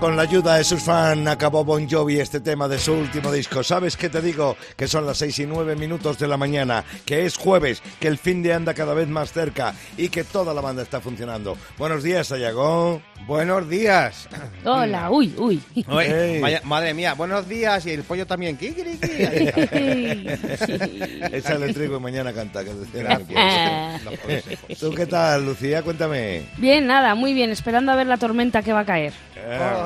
Con la ayuda de sus fans acabó Bon Jovi este tema de su último disco. ¿Sabes qué te digo? Que son las seis y nueve minutos de la mañana, que es jueves, que el fin de anda cada vez más cerca y que toda la banda está funcionando. Buenos días, Ayagón. Buenos días. Hola, uy, uy. Uy, Ey. vaya- madre mía, buenos días y el pollo también. Está. Échale trigo y mañana canta. Que. ¿Tú qué tal, Lucía? Cuéntame. Bien, nada, muy bien, esperando a ver la tormenta que va a caer.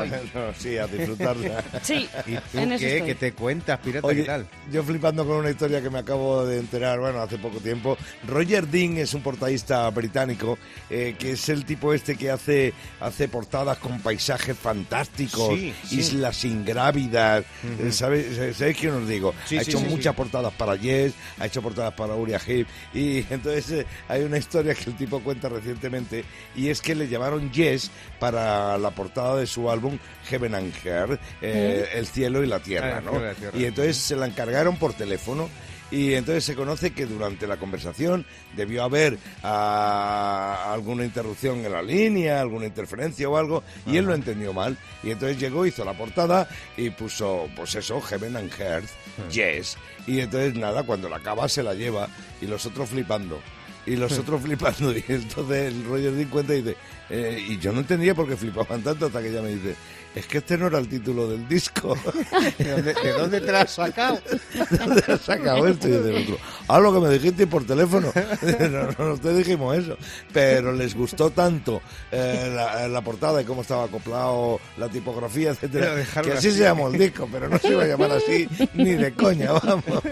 Sí, a disfrutarla. Sí, ¿Y tú en eso qué? estoy. ¿Qué te cuentas, pirata? Oye, ¿Qué tal? yo flipando con una historia que me acabo de enterar, bueno, hace poco tiempo. Roger Dean es un portadista británico, eh, que es el tipo este que hace, hace portadas con paisajes fantásticos, Sí, sí. islas ingrávidas, eh, ¿sabéis, ¿sabéis qué os digo? Sí, ha sí, hecho sí, muchas sí. portadas para Yes, ha hecho portadas para Uriah Heep, y entonces eh, hay una historia que el tipo cuenta recientemente, y es que le llamaron Yes para la portada de su álbum Heaven and Earth, eh, El cielo y la tierra, Ah, el ¿no? la tierra. Y entonces se la encargaron por teléfono y entonces se conoce que durante la conversación debió haber ah, alguna interrupción en la línea, alguna interferencia o algo, y él lo entendió mal. Y entonces llegó, hizo la portada y puso, pues eso, Heaven and Earth, Yes. Y entonces nada, cuando la acaba se la lleva y los otros flipando. Y los otros flipando. Y entonces el Roger Dean cuenta y dice, eh, y yo no entendía por qué flipaban tanto hasta que ella me dice, es que este no era el título del disco. ¿De dónde, de dónde te la has sacado? ¿Dónde has sacado esto? Y dice el otro, ah, lo que me dijiste por teléfono. no, no, no te dijimos eso. Pero les gustó tanto eh, la, la portada y cómo estaba acoplado la tipografía, Lo etcétera, que así, así. se llamó el disco, pero no se iba a llamar así ni de coña, vamos.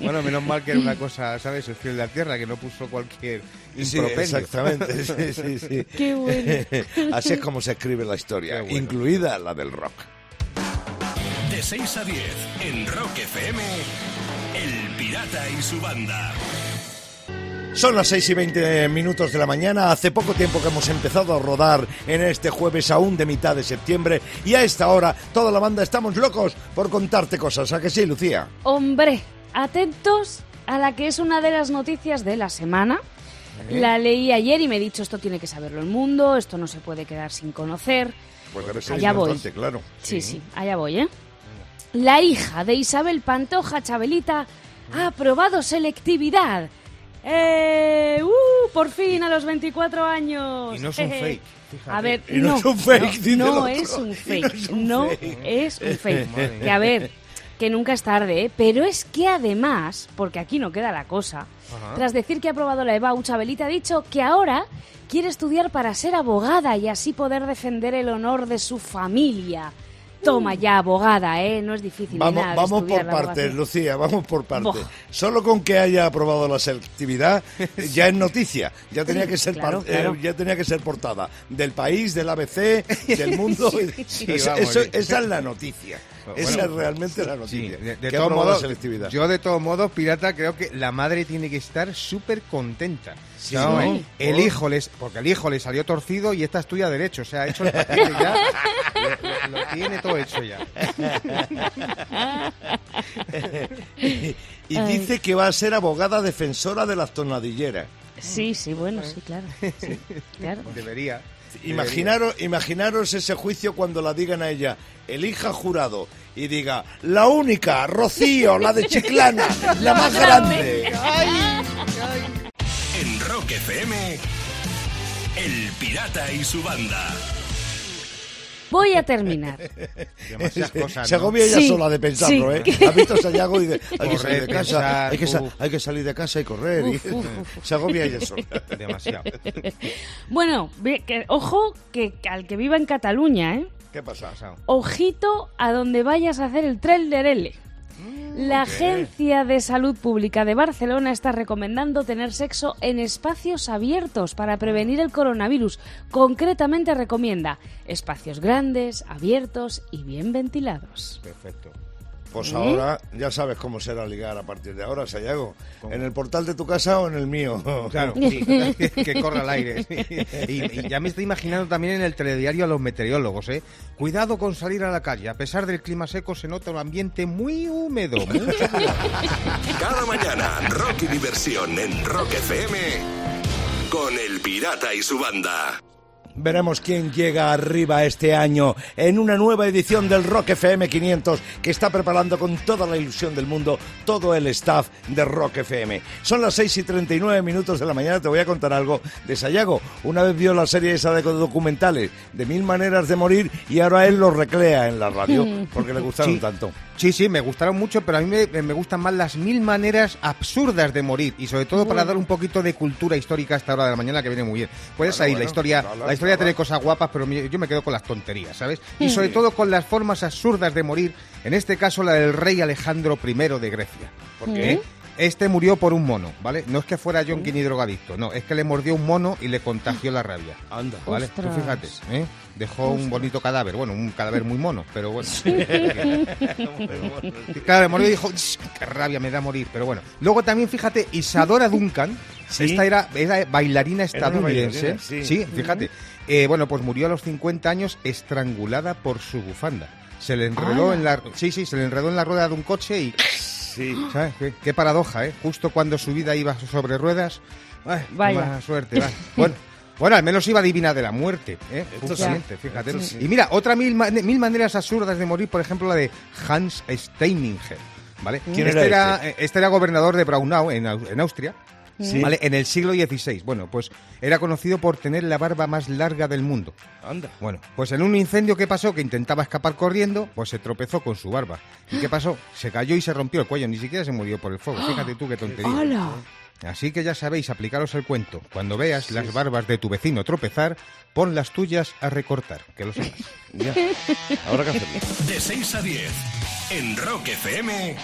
Bueno, menos mal que era una cosa, ¿sabes? El fiel de la tierra, que no puso cualquier Sí, exactamente, sí, sí, sí. Qué bueno. Así es como se escribe la historia, Bueno. incluida la del rock. De 6 a 10, en Rock FM, El Pirata y su banda. Son las 6 y 20 minutos de la mañana. Hace poco tiempo que hemos empezado a rodar en este jueves aún de mitad de septiembre. Y a esta hora, toda la banda estamos locos por contarte cosas. ¿A que sí, Lucía? Hombre, atentos a la que es una de las noticias de la semana. La leí ayer y me he dicho, esto tiene que saberlo el mundo, esto no se puede quedar sin conocer. Pues debe ser Allá voy. claro. Sí, sí, allá voy, ¿eh? La hija de Isabel Pantoja Chabelita ha aprobado selectividad. ¡Eh! ¡Uh! Por fin, a los 24 años. Y no es un fake, fíjate. A ver, Y no no, es un fake, no, no es un fake, no es un fake. Que a ver, que nunca es tarde, ¿eh? Pero es que además, porque aquí no queda la cosa, Ajá. tras decir que ha aprobado la EBAU, Chabelita ha dicho que ahora quiere estudiar para ser abogada y así poder defender el honor de su familia. Toma ya, abogada, ¿eh? No es difícil. Vamos, nada vamos por partes. Lucía, vamos por partes. Solo con que haya aprobado la selectividad ya es noticia. Ya tenía que ser Claro, par- eh, claro. ya tenía que ser portada del país, del ABC, del mundo. Sí, Eso- vamos, eso- sí. esa es la noticia. Bueno, esa es realmente la Sí, noticia. de, de todos modos, selectividad. yo de todos modos, pirata, creo que la madre tiene que estar súper contenta. Sí, No, ¿no? El hijo les, porque el hijo le salió torcido y esta estudia derecho, o sea, ha hecho el paquete ya, lo, lo- lo tiene todo hecho ya. y dice que va a ser abogada defensora de las tonadilleras. Sí, sí, bueno, sí, claro. Sí, claro. Debería. Imaginaros, imaginaros ese juicio cuando la digan a ella, elija jurado, y diga, la única, Rocío, la de Chiclana, la más grande. En Rock FM, El Pirata y su banda. Voy a terminar. Demasiadas cosas. Se ¿no? agobia ella Sí, sola de pensarlo, sí. ¿eh? Ha visto a Sayago y dice, hay que Correr, salir de casa, pensar, hay que, sa- uf. hay que salir de casa y correr. y- Uf, uf, uf. Se agobia ella sola. Demasiado. Bueno, que- ojo que al que viva en Cataluña, ¿eh? ¿Qué pasa? Ojito a donde vayas a hacer el trailer L. La Agencia de Salud Pública de Barcelona está recomendando tener sexo en espacios abiertos para prevenir el coronavirus. Concretamente recomienda espacios grandes, abiertos y bien ventilados. Perfecto. Pues ahora ya sabes cómo será ligar a partir de ahora, Sayago. ¿En el portal de tu casa o en el mío? Claro, sí, que corra al aire. Y, y ya me estoy imaginando también en el telediario a los meteorólogos, ¿eh? Cuidado con salir a la calle. A pesar del clima seco se nota un ambiente muy húmedo. mucho cuidado. Cada mañana, rock y diversión en Rock FM con El Pirata y su banda. Veremos quién llega arriba este año en una nueva edición del Rock FM 500 que está preparando con toda la ilusión del mundo todo el staff de Rock FM. Son las 6 y 39 minutos de la mañana, te voy a contar algo de Sayago. Una vez vio la serie esa de documentales de Mil Maneras de Morir y ahora él lo recrea en la radio porque le gustaron Sí. tanto. Sí, sí, me gustaron mucho, pero a mí me, me gustan más las mil maneras absurdas de morir y sobre todo para dar un poquito de cultura histórica a esta hora de la mañana que viene muy bien. Puedes ahí, bueno, la historia, la historia tiene cosas guapas, pero yo me quedo con las tonterías, ¿sabes? Y sobre todo con las formas absurdas de morir, en este caso la del rey Alejandro I de Grecia. ¿Por qué? Este murió por un mono, ¿vale? No es que fuera Jonky ni drogadicto, no, es que le mordió un mono y le contagió la rabia. Anda. ¿Vale? Tú fíjate, ¿eh? Dejó un bonito cadáver, bueno, un cadáver muy mono, pero bueno. claro, le mordió y dijo, "Ch, qué rabia me da morir, pero bueno. Luego también fíjate, Isadora Duncan, Sí. esta era, era bailarina estadounidense, bailarina, sí. fíjate. Eh, bueno, pues murió a los 50 años estrangulada por su bufanda. Se le enredó en la, sí, sí, se le enredó en la rueda de un coche y Sí. ¿Sabes? Qué, qué paradoja, ¿eh? Justo cuando su vida iba sobre ruedas. Ay, Vaya. mala suerte. va. Bueno, bueno, al menos iba divina de la muerte, ¿eh? Justamente, sí. fíjate. Sí. Y mira, otra mil, mil maneras absurdas de morir, por ejemplo, la de Hans Steininger, ¿vale? ¿Quién este, era era, este era gobernador de Braunau, en, Au- en Austria. Sí. ¿Vale? En el siglo XVI. Bueno, pues era conocido por tener la barba más larga del mundo. Anda. Bueno, pues en un incendio que pasó, que intentaba escapar corriendo, pues se tropezó con su barba. ¿Y qué pasó? Se cayó y se rompió el cuello, ni siquiera se murió por el fuego. Fíjate tú qué tontería. ¡Hala! Así que ya sabéis, aplicaros el cuento. Cuando veas las barbas de tu vecino tropezar, pon las tuyas a recortar, que lo sepas. Ya. Ahora qué hacerlo. De 6 a 10 en Rock FM,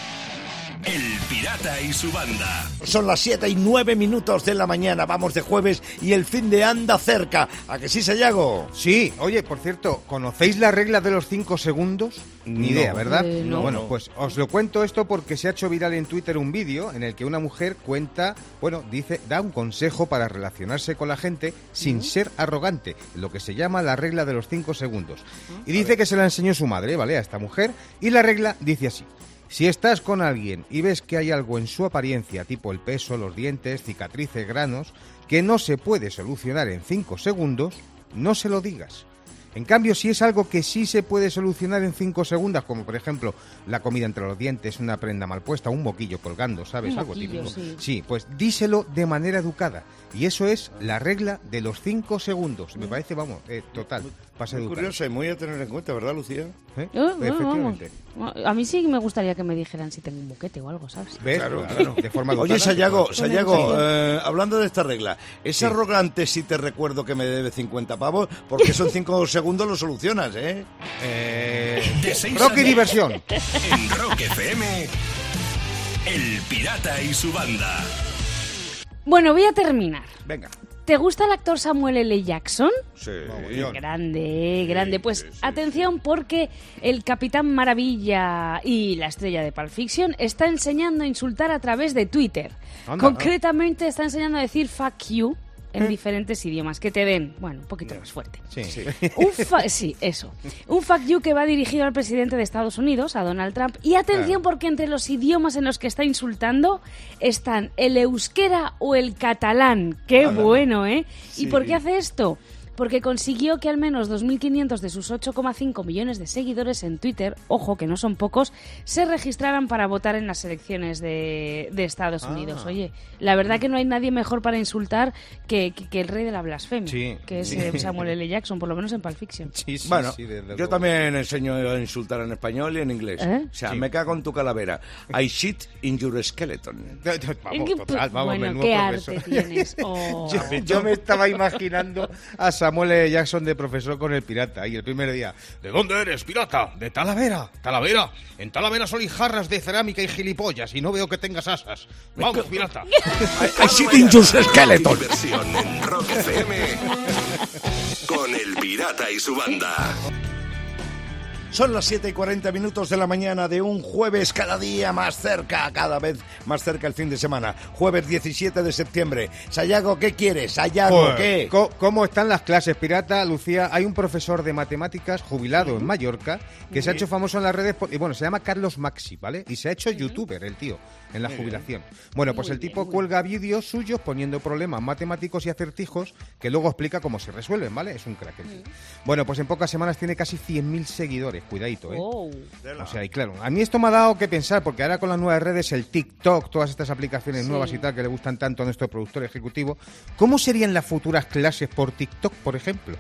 El Pirata y su banda. Son las 7 y 9 minutos de la mañana, vamos de jueves y el fin de anda cerca. ¿A que sí, Sayago? Sí, oye, por cierto, ¿conocéis la regla de los 5 segundos? Ni No. idea, ¿verdad? Eh, no. Bueno, No. pues os lo cuento esto porque se ha hecho viral en Twitter un vídeo en el que una mujer cuenta, bueno, dice, da un consejo para relacionarse con la gente sin ser arrogante, lo que se llama la regla de los 5 segundos. Y dice que se la enseñó su madre, ¿vale? A esta mujer. Y la regla dice así. Si estás con alguien y ves que hay algo en su apariencia, tipo el peso, los dientes, cicatrices, granos, que no se puede solucionar en 5 segundos, no se lo digas. En cambio, si es algo que sí se puede solucionar en 5 segundos, como por ejemplo la comida entre los dientes, una prenda mal puesta, un moquillo colgando, ¿sabes? Un algo típico. sí. pues díselo de manera educada. Y eso es la regla de los 5 segundos. Me parece, vamos, eh, total, Muy educado. curioso y muy a tener en cuenta, ¿verdad, Lucía? ¿Eh? Eh, Efectivamente. vamos. A mí sí me gustaría que me dijeran si tengo un buquete o algo, ¿sabes? ¿Ves? Claro, Claro, claro. De forma. Oye, Sayago, pues, Sayago, eh, hablando de esta regla, ¿es arrogante si te recuerdo que me debe 50 pavos? Porque eso en 5 segundos lo solucionas, ¿eh? eh, De 6 Rocky Diversión. En Rock FM, El Pirata y su banda. Bueno, voy a terminar. Venga. ¿Te gusta el actor Samuel L. Jackson? Sí. Grande, eh, grande. Pues atención porque el Capitán Maravilla y la estrella de Pulp Fiction está enseñando a insultar a través de Twitter. Anda. Concretamente está enseñando a decir fuck you en diferentes idiomas, que te den, bueno, un poquito más fuerte. Sí. Un fa- sí, eso. Un fuck you que va dirigido al presidente de Estados Unidos, a Donald Trump. Y atención porque entre los idiomas en los que está insultando están el euskera o el catalán. Qué bueno, ¿eh? ¿Y por qué hace esto? Porque consiguió que al menos 2.500 de sus 8,5 millones de seguidores en Twitter, ojo que no son pocos, se registraran para votar en las elecciones de, de Estados Unidos. Oye, la verdad que no hay nadie mejor para insultar que, que- que el rey de la blasfemia, Sí. que es eh, Samuel L. Jackson, por lo menos en Pulp Fiction. Sí, sí, Bueno, sí, desde yo luego. también enseño a insultar en español y en inglés. ¿Eh? O sea, Sí. me cago en tu calavera. I shit in your skeleton. Vamos, total, vamos, bueno, qué profesor. arte tienes. Oh. Yo, yo me estaba imaginando a Samuel L. Jackson de profesor con el pirata y el primer día. ¿De dónde eres, pirata? De Talavera. Talavera. En Talavera solo hay jarras de cerámica y gilipollas y no veo que tengas asas. Vamos, pirata. I shit in your skeleton. Diversión en Rock FM con El Pirata y su banda. Son las 7 y 40 minutos de la mañana de un jueves cada día más cerca, cada vez más cerca el fin de semana. Jueves 17 de septiembre. Sayago, ¿qué quieres? Sayago, Joder, ¿qué? ¿Cómo están las clases, pirata? Lucía, hay un profesor de matemáticas jubilado en Mallorca que se ha hecho famoso en las redes y bueno, se llama Carlos Maxi, ¿vale? Y se ha hecho youtuber el tío en la jubilación. Bueno, pues el tipo cuelga vídeos suyos poniendo problemas matemáticos y acertijos que luego explica cómo se resuelven, ¿vale? Es un crack el tío. Bueno, pues en pocas semanas tiene casi 100.000 seguidores, cuidadito, ¿eh? Oh. O sea, y claro, a mí esto me ha dado que pensar, porque ahora con las nuevas redes, el TikTok, todas estas aplicaciones Sí. nuevas y tal, que le gustan tanto a nuestro productor ejecutivo, ¿cómo serían las futuras clases por TikTok, por ejemplo?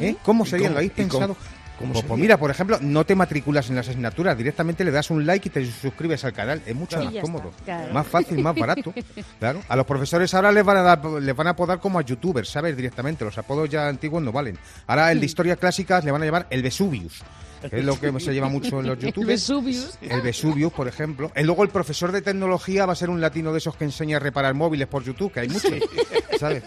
¿Eh? ¿Cómo serían? cómo- ¿Lo habéis pensado? cómo Pues, mira, por ejemplo, no te matriculas en las asignaturas, directamente le das un like y te suscribes al canal. Es mucho más cómodo, está, claro. más fácil, más barato. Claro. A los profesores ahora les van a dar, les van a apodar como a youtubers, ¿sabes? Directamente. Los apodos ya antiguos no valen. Ahora el de historia clásica le van a llamar el Vesuvius. Que es lo que se lleva mucho en los El youtubers. Vesuvius. El Vesuvius, por ejemplo. Y luego el profesor de tecnología va a ser un latino de esos que enseña a reparar móviles por YouTube, que hay muchos, ¿sabes?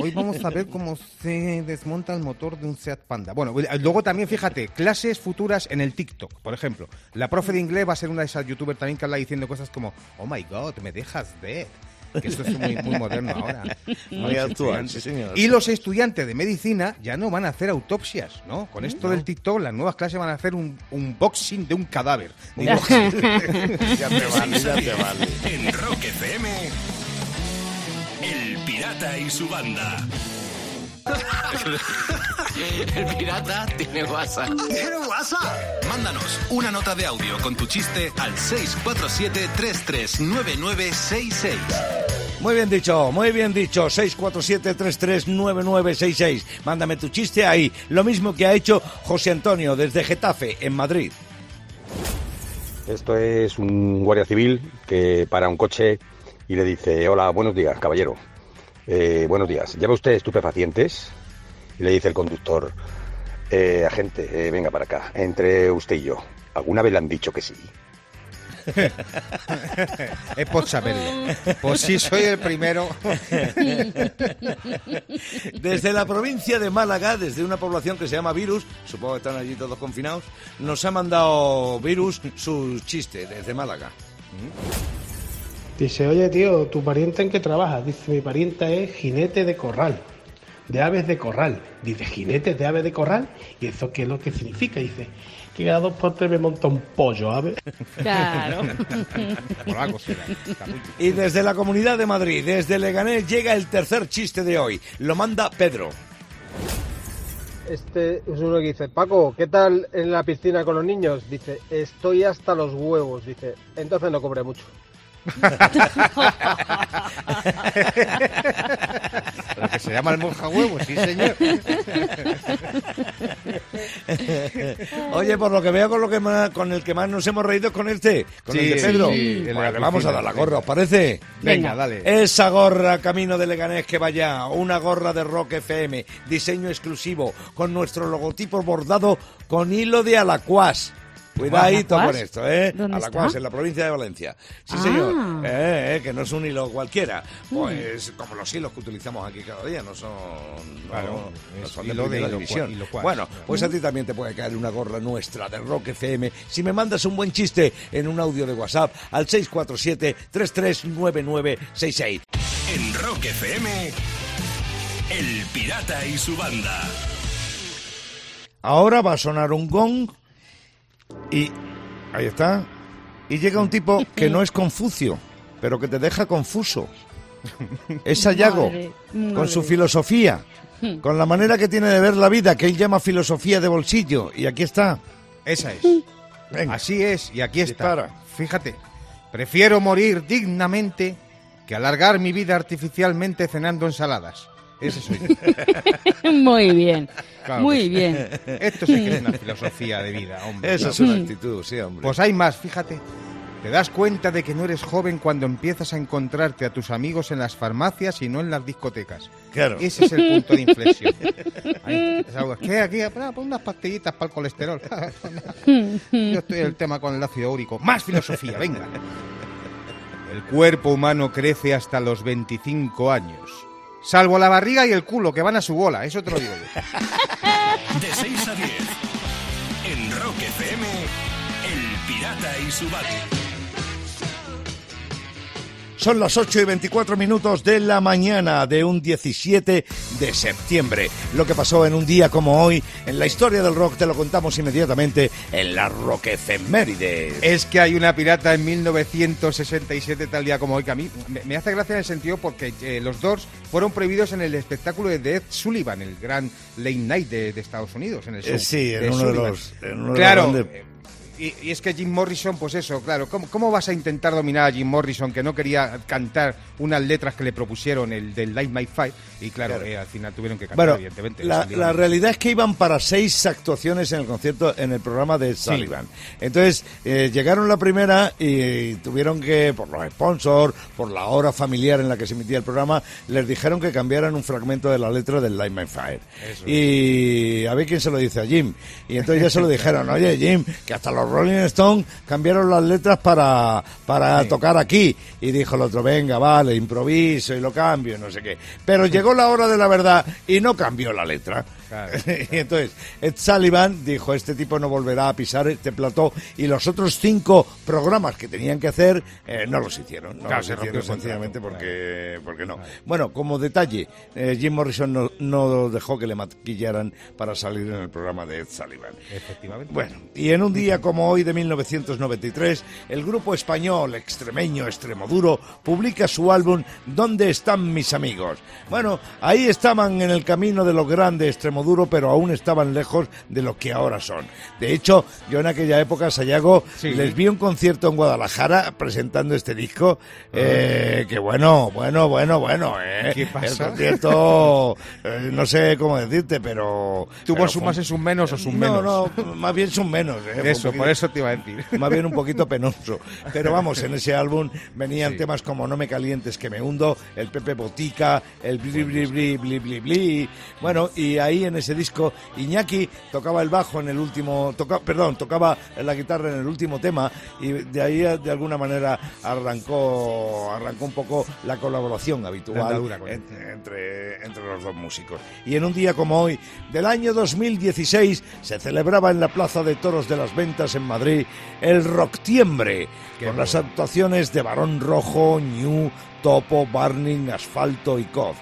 Hoy vamos a ver cómo se desmonta el motor de un Seat Panda. Bueno, eh, luego también, fíjate, clases futuras en el TikTok, por ejemplo. La profe de inglés va a ser una de esas youtubers también que habla diciendo cosas como, oh my god, me dejas ver. Que esto es muy, muy moderno ahora. Muy actual, sí, señor. Y los estudiantes de medicina ya no van a hacer autopsias, ¿no? Con esto del TikTok, las nuevas clases van a hacer un unboxing de un cadáver. Digo, ya te vale, ya te vale. En Rock FM, El Pirata y su banda. El pirata tiene WhatsApp. ¿Tiene WhatsApp? Mándanos una nota de audio con tu chiste al 647-339966. Muy bien dicho, muy bien dicho. 647-339966. Mándame tu chiste ahí. Lo mismo que ha hecho José Antonio desde Getafe, en Madrid. Esto es un guardia civil que para un coche y le dice, hola, buenos días, caballero. Eh, buenos días, ¿lleva usted estupefacientes? Y le dice el conductor, "Eh, agente, eh, venga para acá, entre usted y yo. ¿Alguna vez le han dicho que sí? es por saberlo. Pues sí, soy el primero. Desde la provincia de Málaga, desde una población que se llama Virus, supongo que están allí todos confinados, nos ha mandado Virus su chiste desde Málaga. Dice, oye tío, ¿tu pariente en qué trabaja? Dice, mi pariente es jinete de corral, de aves de corral. Dice, jinete de aves de corral, ¿y eso qué es lo que significa? Dice, que cada dos por tres me monta un pollo, ¿aves? Claro. Y desde la Comunidad de Madrid, desde Leganés, llega el tercer chiste de hoy. Lo manda Pedro. Este es uno que dice, Paco, ¿qué tal en la piscina con los niños? Dice, estoy hasta los huevos. Dice, entonces no cobré mucho. Lo que se llama el monja huevo, sí, señor. Oye, por lo que veo con lo que más- con el que más nos hemos reído es con este, con Sí, el de Pedro. sí, Pues le vamos a dar la gorra, ¿os parece? Venga, Venga. dale. Esa gorra camino de Leganés que vaya, una gorra de Rock FM, diseño exclusivo, con nuestro logotipo bordado con hilo de Alacuás. Cuidadito con esto, ¿eh? ¿Dónde Alacuás, está? en la provincia de Valencia. Sí, Ah. señor. Eh, eh, que no es un hilo cualquiera. Mm. Pues como los hilos que utilizamos aquí cada día, no son... no- Claro, no son hilo de hilo división. hilo. Bueno, pues a ti también te puede caer una gorra nuestra de Rock FM si me mandas un buen chiste en un audio de WhatsApp al 647-339966. En Rock FM, El Pirata y su banda. Ahora va a sonar un gong y ahí está. Y llega un tipo que no es Confucio, pero que te deja confuso. Es Sayago, Madre, con su filosofía, con la manera que tiene de ver la vida, que él llama filosofía de bolsillo. Y aquí está. Esa es. Venga. Así es, y aquí está. Dispara. Fíjate, prefiero morir dignamente que alargar mi vida artificialmente cenando ensaladas. Ese soy yo. Muy bien. Claro Muy sí. bien. Esto sí que es una filosofía de vida, hombre. Esa es una actitud, sí, hombre. Pues hay más, fíjate. Te das cuenta de que no eres joven cuando empiezas a encontrarte a tus amigos en las farmacias y no en las discotecas. Claro. Ese es el punto de inflexión. Ahí, es algo, ¿Qué? Aquí, ah, pon unas pastillitas para el colesterol. Yo estoy en el tema con el ácido úrico. Más filosofía, venga. El cuerpo humano crece hasta los 25 años. Salvo la barriga y el culo, que van a su bola, eso te lo digo yo. De 6 a 10, en Rock FM, El Pirata y su Bate. Son las 8 y 24 minutos de la mañana de un 17 de septiembre. Lo que pasó en un día como hoy en la historia del rock te lo contamos inmediatamente en la Rock. Es que hay una pirata en 1967, tal día como hoy, que a mí me, me hace gracia en el sentido porque eh, los Doors fueron prohibidos en el espectáculo de Ed Sullivan, el gran late night de, de Estados Unidos, en el show Eh, sí, en de uno de los- en uno de los claro. Y, y es que Jim Morrison, pues eso, claro, ¿cómo, cómo vas a intentar dominar a Jim Morrison que no quería cantar unas letras que le propusieron el del Light My Five? Y claro, Claro. eh, al final tuvieron que cantar, Bueno, evidentemente. la, realidad es que iban para seis actuaciones en el concierto, en el programa de Sullivan. Entonces, eh, llegaron la primera y tuvieron que, por los sponsors, por la hora familiar en la que se emitía el programa, les dijeron que cambiaran un fragmento de la letra del Light My Fire. Y a ver quién se lo dice a Jim. Y entonces ya se lo dijeron, oye Jim, que hasta los Rolling Stones cambiaron las letras para, para tocar aquí. Y dijo el otro, venga, vale, improviso y lo cambio, y no sé qué. Pero llegó la hora de la verdad y no cambió la letra. Claro. y entonces, Ed Sullivan dijo, este tipo no volverá a pisar este plató y los otros cinco programas que tenían que hacer eh, no los hicieron. No Claro, los hicieron sencillamente porque, porque no. Bueno, como detalle, eh, Jim Morrison no, no dejó que le maquillaran para salir en el programa de Ed Sullivan. Efectivamente. Bueno, y en un día como hoy de 1993, el grupo español extremeño Extremoduro publica su álbum ¿Dónde están mis amigos? Bueno, ahí estaban en el camino de lo grande Extremoduro, pero aún estaban lejos de lo que ahora son. De hecho, yo en aquella época, Sayago, Sí. les vi un concierto en Guadalajara presentando este disco, eh, que bueno, bueno, bueno, bueno, eh. ¿Qué pasa? El concierto, eh, no sé cómo decirte, pero... ¿Tuvo pero sus más y sus menos o sus no, menos? no, más bien son menos. ¿eh? Eso, por eso te iba a decir. Más bien un poquito penoso. Pero vamos, en ese álbum venían temas como No me calientes que me hundo, el Pepe Botica, el Bli Bli Bli Bli Bli Bli. Bueno, y ahí en ese disco Iñaki tocaba el bajo en el último, toca, perdón, tocaba la guitarra en el último tema y de ahí de alguna manera arrancó arrancó un poco la colaboración La habitual andadura con él. en- entre, entre los dos músicos. Y en un día como hoy, del año 2016, se celebraba en la Plaza de Toros de las Ventas en Madrid el Rocktiembre, con las actuaciones de Barón Rojo, Ñu, Topo, Barning, Asfalto y Coz.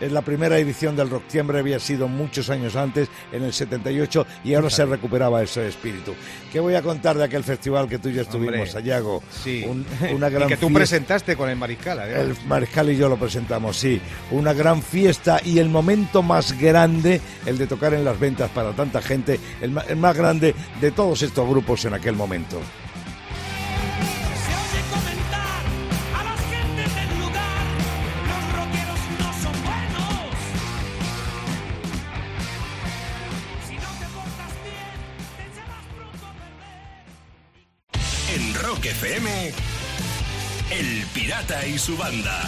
En la primera edición del Rocktiembre había sido muchos años antes, en el 78, y ahora se recuperaba ese espíritu. ¿Qué voy a contar de aquel festival que tú y yo estuvimos, Sayago? Sí. Un- una gran y que tú fiesta. presentaste con el Mariscal. El Mariscal y yo lo presentamos, sí. Una gran fiesta y el momento más grande, el de tocar en las ventas para tanta gente, el, el más grande de todos estos grupos en aquel momento. FM, El Pirata y su banda.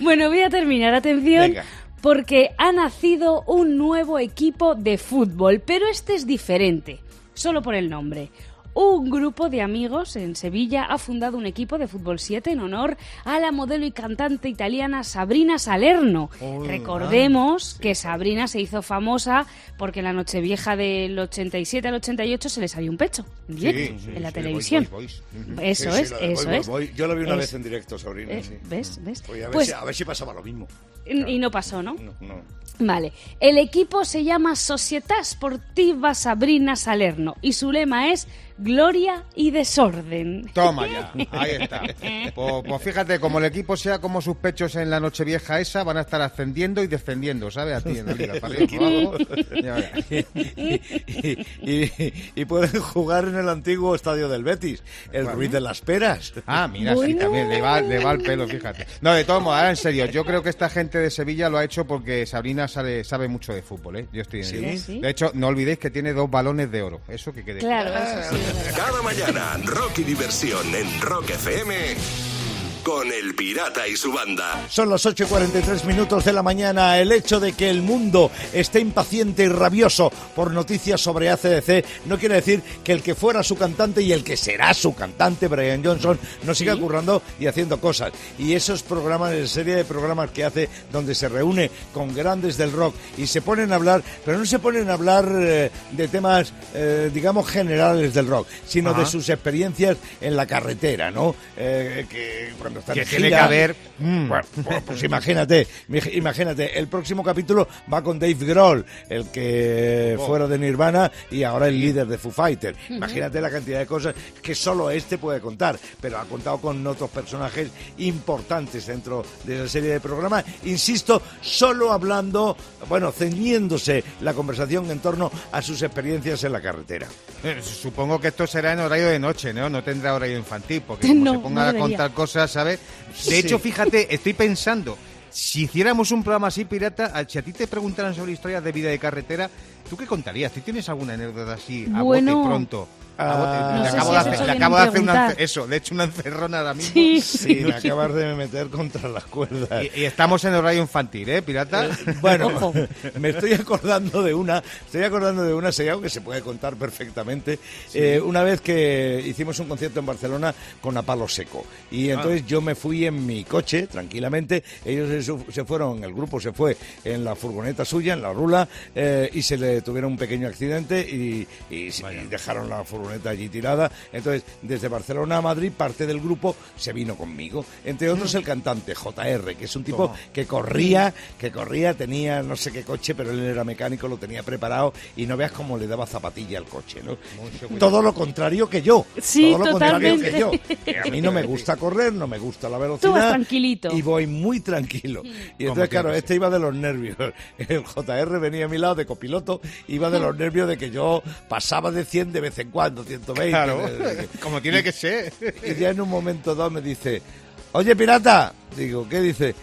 Bueno, voy a terminar, atención, Venga. porque ha nacido un nuevo equipo de fútbol, pero este es diferente, solo por el nombre. Un grupo de amigos en Sevilla ha fundado un equipo de fútbol 7 en honor a la modelo y cantante italiana Sabrina Salerno. Recordemos que Sabrina se hizo famosa porque en la Nochevieja del 87 al 88 se le salió un pecho en directo, en la sí, televisión. boys, boys, boys. Eso es, de eso es. Yo lo vi una Es- vez en directo, Sabrina. eh. ¿Ves? ¿Ves? A, ver Pues- si, a ver si pasaba lo mismo. Y no pasó, ¿no? No, no. Vale. El equipo se llama Società Sportiva Sabrina Salerno y su lema es Gloria y Desorden. Toma ya, ahí está. Pues, pues fíjate, como el equipo sea como sus pechos en la Nochevieja esa, van a estar ascendiendo y descendiendo, ¿sabes? A ti en la liga, para arriba, para abajo. Y, y- y pueden jugar en el antiguo estadio del Betis, el Ruiz de las Peras. Ah, mira, sí, también le va, le va el pelo, fíjate. No, de todos modos, ahora en serio, yo creo que esta gente de Sevilla lo ha hecho porque Sabrina sabe, sabe mucho de fútbol, ¿eh? Yo estoy en ¿Sí? De hecho, no olvidéis que tiene dos balones de oro, eso que quede Claro, eso sí. Cada mañana, rock y diversión en Rock FM con el pirata y su banda. Son las 8 y 43 minutos de la mañana. El hecho de que el mundo esté impaciente y rabioso por noticias sobre ACDC no quiere decir que el que fuera su cantante y el que será su cantante, Brian Johnson, no siga currando y haciendo cosas. Y esos programas, la serie de programas que hace donde se reúne con grandes del rock y se ponen a hablar, pero no se ponen a hablar eh, de temas, eh, digamos, generales del rock, sino Ajá. de sus experiencias en la carretera, ¿no? Eh, que cuando están Que tiene gira- que haber, mm. Bueno, pues, pues imagínate, imagínate, el próximo capítulo va con Dave Grohl, el que Oh. fuera de Nirvana y ahora el líder de Foo Fighters. Imagínate la cantidad de cosas que solo este puede contar, pero ha contado con otros personajes importantes dentro de esa serie de programas. Insisto, solo hablando, bueno, ceñiéndose la conversación en torno a sus experiencias en la carretera. Eh, Supongo que esto será en horario de noche, ¿no? No tendrá horario infantil, porque como No, se ponga no a contar cosas, ¿sabes? De hecho, fíjate, estoy pensando, si hiciéramos un programa así, pirata, si a ti te preguntaran sobre historias de vida de carretera, ¿tú qué contarías? ¿Tú tienes alguna anécdota así a Bueno. bote pronto? Ah, No le acabo si de hacer, le acabo de una eso, le he hecho una encerrona ahora mismo. Sí. Sí, me acabas de meter contra las cuerdas. Y, y estamos en horario infantil, ¿eh, pirata? Bueno, Ojo. me estoy acordando de una, estoy acordando de una serie que se puede contar perfectamente. Eh, una vez que hicimos un concierto en Barcelona con a palo seco y entonces yo me fui en mi coche tranquilamente. Ellos se, fueron, el grupo se fue en la furgoneta suya, en la rula eh, y se le tuvieron un pequeño accidente y, y- y dejaron la furgoneta allí tirada. Entonces desde Barcelona a Madrid parte del grupo se vino conmigo, entre otros el cantante JR, que es un tipo Toma. que corría, que corría, tenía no sé qué coche, pero él era mecánico, lo tenía preparado y no veas cómo le daba zapatilla al coche, ¿no? Todo lo contrario que yo. Sí, todo lo contrario totalmente. que yo. Que a mí no me gusta correr, no me gusta la velocidad. Tú vas tranquilito. Y voy muy tranquilo. Y entonces, claro, este iba de los nervios. El JR venía a mi lado de copiloto, iba de los nervios de que yo pasaba de 100 de vez en cuando, 120. Claro, como tiene que ser. y ya en un momento dado me dice, oye pirata, digo, ¿qué dice?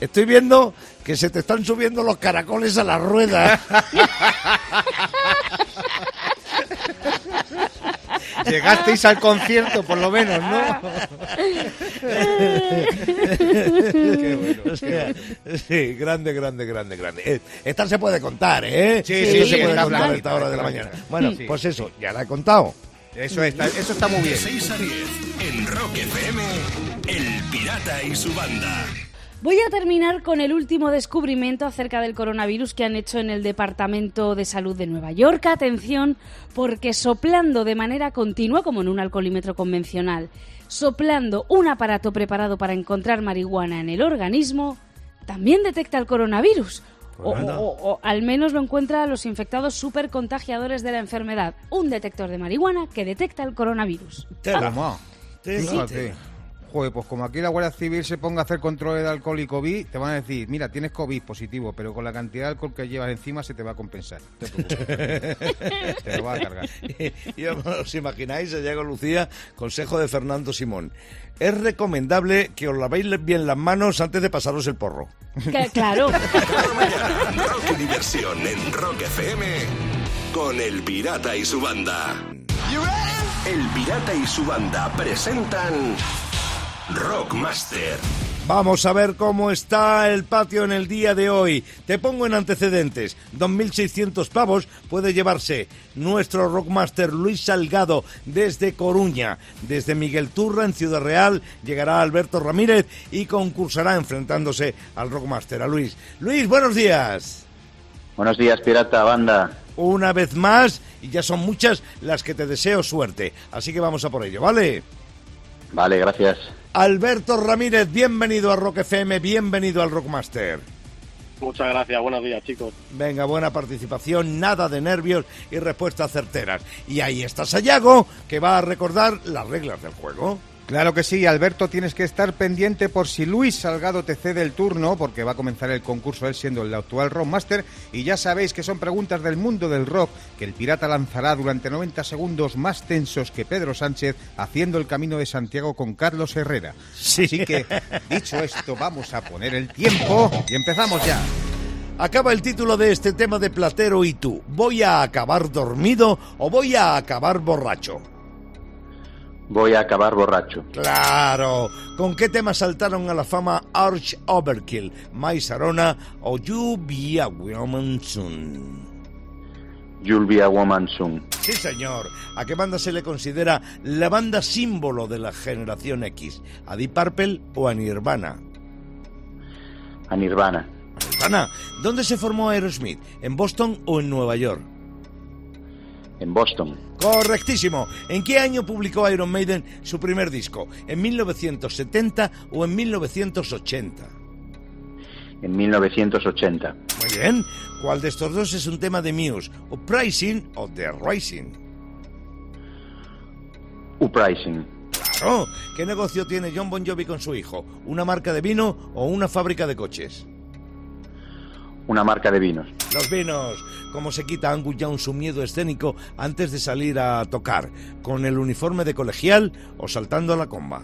Estoy viendo que se te están subiendo los caracoles a la rueda. Llegasteis al concierto, por lo menos, ¿no? O sea, sí, grande, grande, grande, grande. Eh, Esta se puede contar, ¿eh? Sí, Esta sí, se sí, puede contar a esta hora de la mañana. Bueno, Sí. pues eso, ya la he contado. Eso está, eso está muy De bien. 6 a 10 en Rock FM, El Pirata y su banda. Voy a terminar con el último descubrimiento acerca del coronavirus que han hecho en el Departamento de Salud de Nueva York. Atención, porque soplando de manera continua, como en un alcoholímetro convencional, soplando un aparato preparado para encontrar marihuana en el organismo, también detecta el coronavirus. O, Pues o- o al menos lo encuentra a los infectados supercontagiadores de la enfermedad. Un detector de marihuana que detecta el coronavirus. Tela. Toma. Tela. Joder, pues como aquí la Guardia Civil se ponga a hacer controles de alcohol y COVID, te van a decir, mira, tienes COVID positivo, pero con la cantidad de alcohol que llevas encima se te va a compensar. No te lo va a cargar. Y os imagináis, allá con Lucía, consejo de Fernando Simón. Es recomendable que os lavéis bien las manos antes de pasaros el porro. Que- claro. Cada mañana, rock y diversión en Rock FM con El Pirata y su banda. El Pirata y su banda presentan Rockmaster. Vamos a ver cómo está el patio en el día de hoy. Te pongo en antecedentes. 2.600 pavos puede llevarse nuestro rockmaster Luis Salgado desde Coruña. Desde Miguel Turra en Ciudad Real llegará Alberto Ramírez y concursará enfrentándose al rockmaster, a Luis. Luis, buenos días. Buenos días, pirata banda. Una vez más, y ya son muchas las que te deseo suerte. Así que vamos a por ello, ¿vale? Vale, gracias. Alberto Ramírez, bienvenido a Rock FM, bienvenido al Rockmaster. Muchas gracias, buenos días chicos. Venga, buena participación, nada de nervios y respuestas certeras. Y ahí está Sayago, que va a recordar las reglas del juego. Claro que sí, Alberto, tienes que estar pendiente por si Luis Salgado te cede el turno, porque va a comenzar el concurso él siendo el actual Rockmaster, y ya sabéis que son preguntas del mundo del rock que el pirata lanzará durante 90 segundos más tensos que Pedro Sánchez haciendo el camino de Santiago con Carlos Herrera. Sí. Así que, dicho esto, vamos a poner el tiempo y empezamos ya. Acaba el título de este tema de Platero y tú. ¿Voy a acabar dormido o voy a acabar borracho? Voy a acabar borracho. Claro. ¿Con qué tema saltaron a la fama Arch Overkill, Mais Arona o You Be a Woman Soon? You'll be a woman soon. Sí, señor. ¿A qué banda se le considera la banda símbolo de la generación X? ¿A Deep Purple o a Nirvana? A Nirvana. Nirvana. ¿Dónde se formó Aerosmith? ¿En Boston o en Nueva York? En Boston. Correctísimo. ¿En qué año publicó Iron Maiden su primer disco? ¿En 1970 o en 1980? En 1980. Muy bien. ¿Cuál de estos dos es un tema de Muse? ¿Uprising o The Rising? Uprising. Claro. ¿Qué negocio tiene John Bon Jovi con su hijo? ¿Una marca de vino o una fábrica de coches? Una marca de vinos. Los vinos. ¿Cómo se quita Angus Young su miedo escénico antes de salir a tocar? ¿Con el uniforme de colegial o saltando a la comba?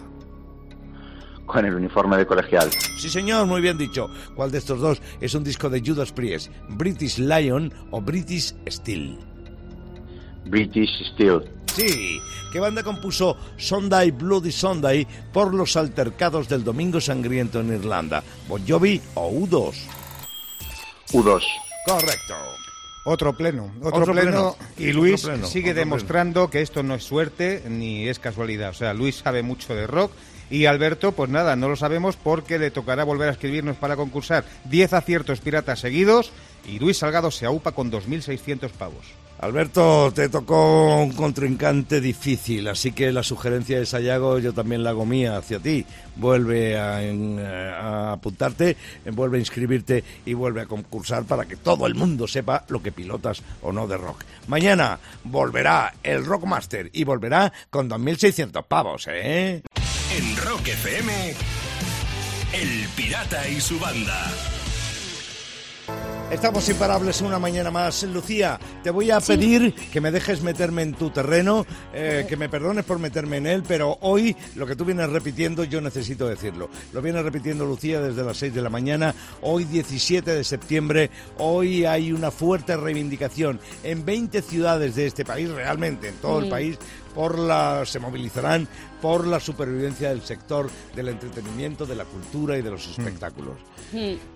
Con el uniforme de colegial. Sí, señor, muy bien dicho. ¿Cuál de estos dos es un disco de Judas Priest? ¿British Lion o British Steel? British Steel. Sí. ¿Qué banda compuso Sunday Bloody Sunday por los altercados del Domingo Sangriento en Irlanda? ¿Bon Jovi o U2? U2. Correcto. Otro pleno, otro, Otro pleno, pleno, y otro Luis pleno, sigue otro demostrando que esto no es suerte ni es casualidad. O sea, Luis sabe mucho de rock y Alberto, pues nada, no lo sabemos porque le tocará volver a escribirnos para concursar 10 aciertos piratas seguidos y Luis Salgado se aupa con 2.600 pavos. Alberto, te tocó un contrincante difícil, así que la sugerencia de Sayago yo también la hago mía hacia ti. Vuelve a, a apuntarte, eh, vuelve a inscribirte y vuelve a concursar para que todo el mundo sepa lo que pilotas o no de rock. Mañana volverá el Rockmaster y volverá con 2.600 pavos, ¿eh? En Rock FM, El Pirata y su banda. Estamos imparables una mañana más. Lucía, te voy a pedir que me dejes meterme en tu terreno, eh, que me perdones por meterme en él, pero hoy lo que tú vienes repitiendo yo necesito decirlo. Lo viene repitiendo Lucía desde las 6 de la mañana. Hoy 17 de septiembre, hoy hay una fuerte reivindicación en 20 ciudades de este país, realmente en todo el país, por la, se movilizarán por la supervivencia del sector del entretenimiento, de la cultura y de los espectáculos.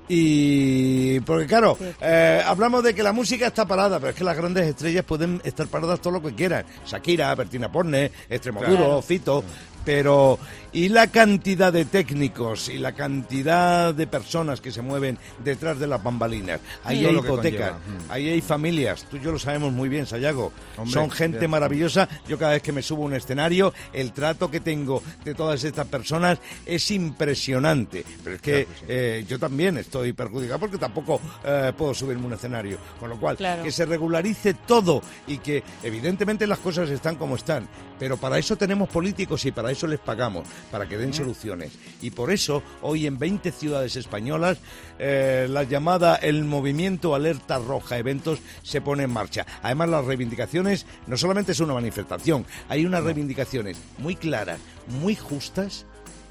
Y porque claro, eh, hablamos de que la música está parada, pero es que las grandes estrellas pueden estar paradas todo lo que quieran. Shakira, Bertina Porne, Extremoduro, Claro. Fito, pero y la cantidad de técnicos y la cantidad de personas que se mueven detrás de las bambalinas. Ahí hay hipotecas. Mm. ahí hay familias, tú y yo lo sabemos muy bien, Sayago. Hombre, Son gente bien. maravillosa. Yo cada vez que me subo a un escenario, el trato que tengo de todas estas personas es impresionante. Pero es que eh, yo también estoy perjudicado porque tampoco eh, puedo subirme a un escenario. Con lo cual, Claro. que se regularice todo y que evidentemente las cosas están como están. Pero para eso tenemos políticos y para eso les pagamos, para que den soluciones. Y por eso, hoy en 20 ciudades españolas, eh, la llamada el movimiento Alerta Roja Eventos se pone en marcha. Además, las reivindicaciones no solamente es una manifestación, hay unas reivindicaciones muy claras, muy justas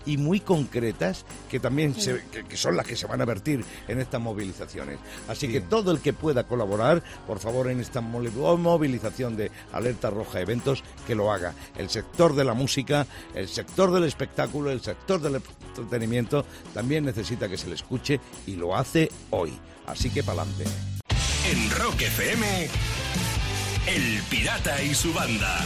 y muy concretas que también se- que, que son las que se van a vertir en estas movilizaciones. Así que todo el que pueda colaborar, por favor, en esta movilización de Alerta Roja Eventos, que lo haga. El sector de la música, el sector del espectáculo, el sector del entretenimiento también necesita que se le escuche y lo hace hoy. Así que pa'lante. En Rock FM, El Pirata y su banda.